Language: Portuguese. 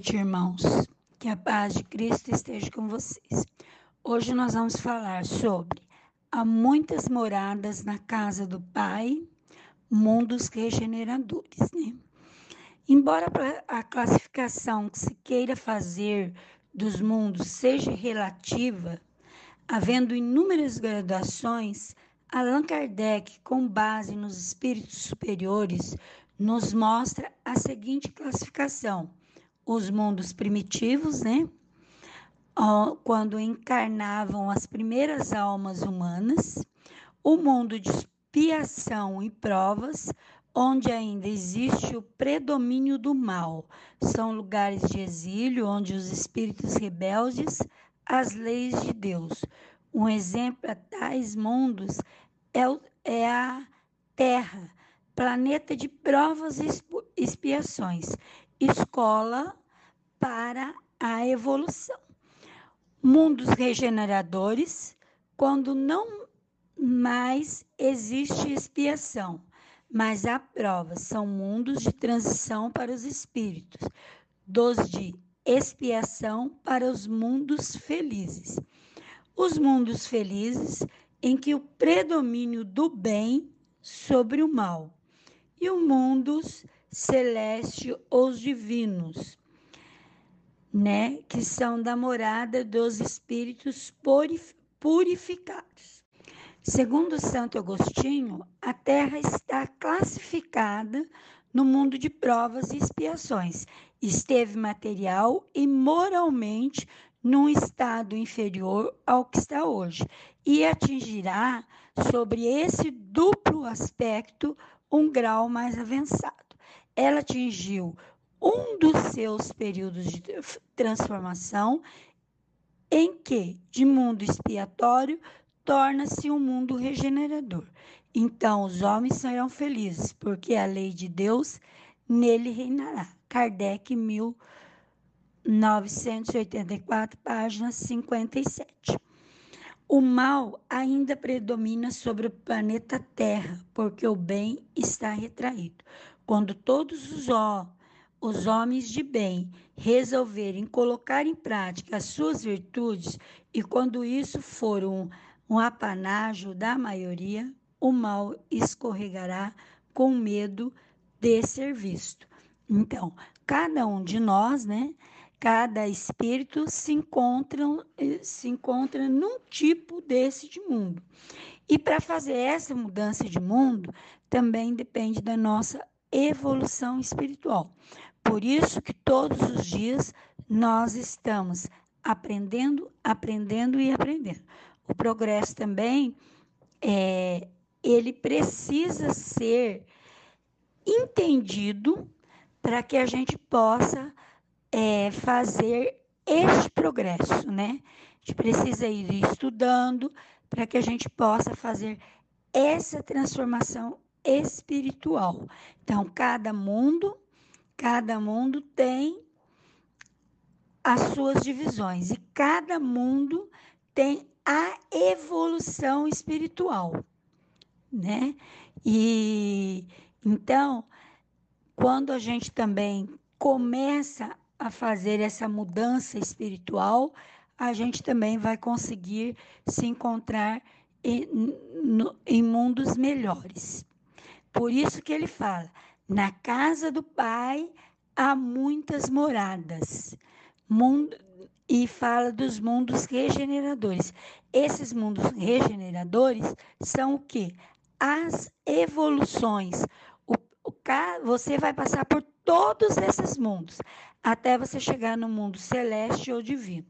noite, irmãos. Que a paz de Cristo esteja com vocês. Hoje nós vamos falar sobre há muitas moradas na casa do Pai, mundos regeneradores, né? Embora a classificação que se queira fazer dos mundos seja relativa, havendo inúmeras graduações, Allan Kardec, com base nos espíritos superiores, nos mostra a seguinte classificação: os mundos primitivos, né? Quando encarnavam as primeiras almas humanas, o mundo de expiação e provas, onde ainda existe o predomínio do mal. São lugares de exílio onde os espíritos rebeldes às leis de Deus. Um exemplo a tais mundos é, é a Terra planeta de provas e expiações, escola para a evolução. Mundos regeneradores, quando não mais existe expiação, mas há provas, são mundos de transição para os espíritos, dos de expiação para os mundos felizes. Os mundos felizes em que o predomínio do bem sobre o mal e o mundos celeste os divinos, né, que são da morada dos espíritos purificados. Segundo Santo Agostinho, a Terra está classificada no mundo de provas e expiações. Esteve material e moralmente num estado inferior ao que está hoje e atingirá sobre esse duplo aspecto um grau mais avançado. Ela atingiu um dos seus períodos de transformação em que, de mundo expiatório, torna-se um mundo regenerador. Então, os homens serão felizes, porque a lei de Deus nele reinará. Kardec, 1984, página 57. O mal ainda predomina sobre o planeta Terra, porque o bem está retraído. Quando todos os, ó, os homens de bem resolverem colocar em prática as suas virtudes, e quando isso for um, um apanágio da maioria, o mal escorregará com medo de ser visto. Então, cada um de nós, né, cada espírito se encontra, eh, se encontra num tipo desse de mundo. E para fazer essa mudança de mundo, também depende da nossa evolução espiritual. Por isso que todos os dias nós estamos aprendendo, aprendendo e aprendendo. O progresso também é, ele precisa ser entendido para que a gente possa é, fazer este progresso, né? A gente precisa ir estudando para que a gente possa fazer essa transformação espiritual. Então, cada mundo, cada mundo tem as suas divisões e cada mundo tem a evolução espiritual, né? E então, quando a gente também começa a fazer essa mudança espiritual, a gente também vai conseguir se encontrar em, em mundos melhores. Por isso que ele fala: na casa do Pai há muitas moradas. Mundo, e fala dos mundos regeneradores. Esses mundos regeneradores são o que? As evoluções. O, o, você vai passar por todos esses mundos, até você chegar no mundo celeste ou divino.